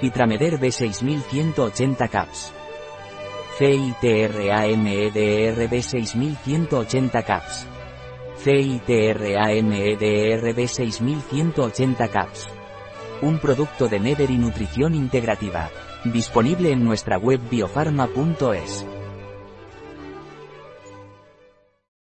Citrameder B6180 caps. CITRAMEDR B6180 caps. CITRAMEDR B6180 caps. Un producto de Neder y Nutrición Integrativa. Disponible en nuestra web biofarma.es.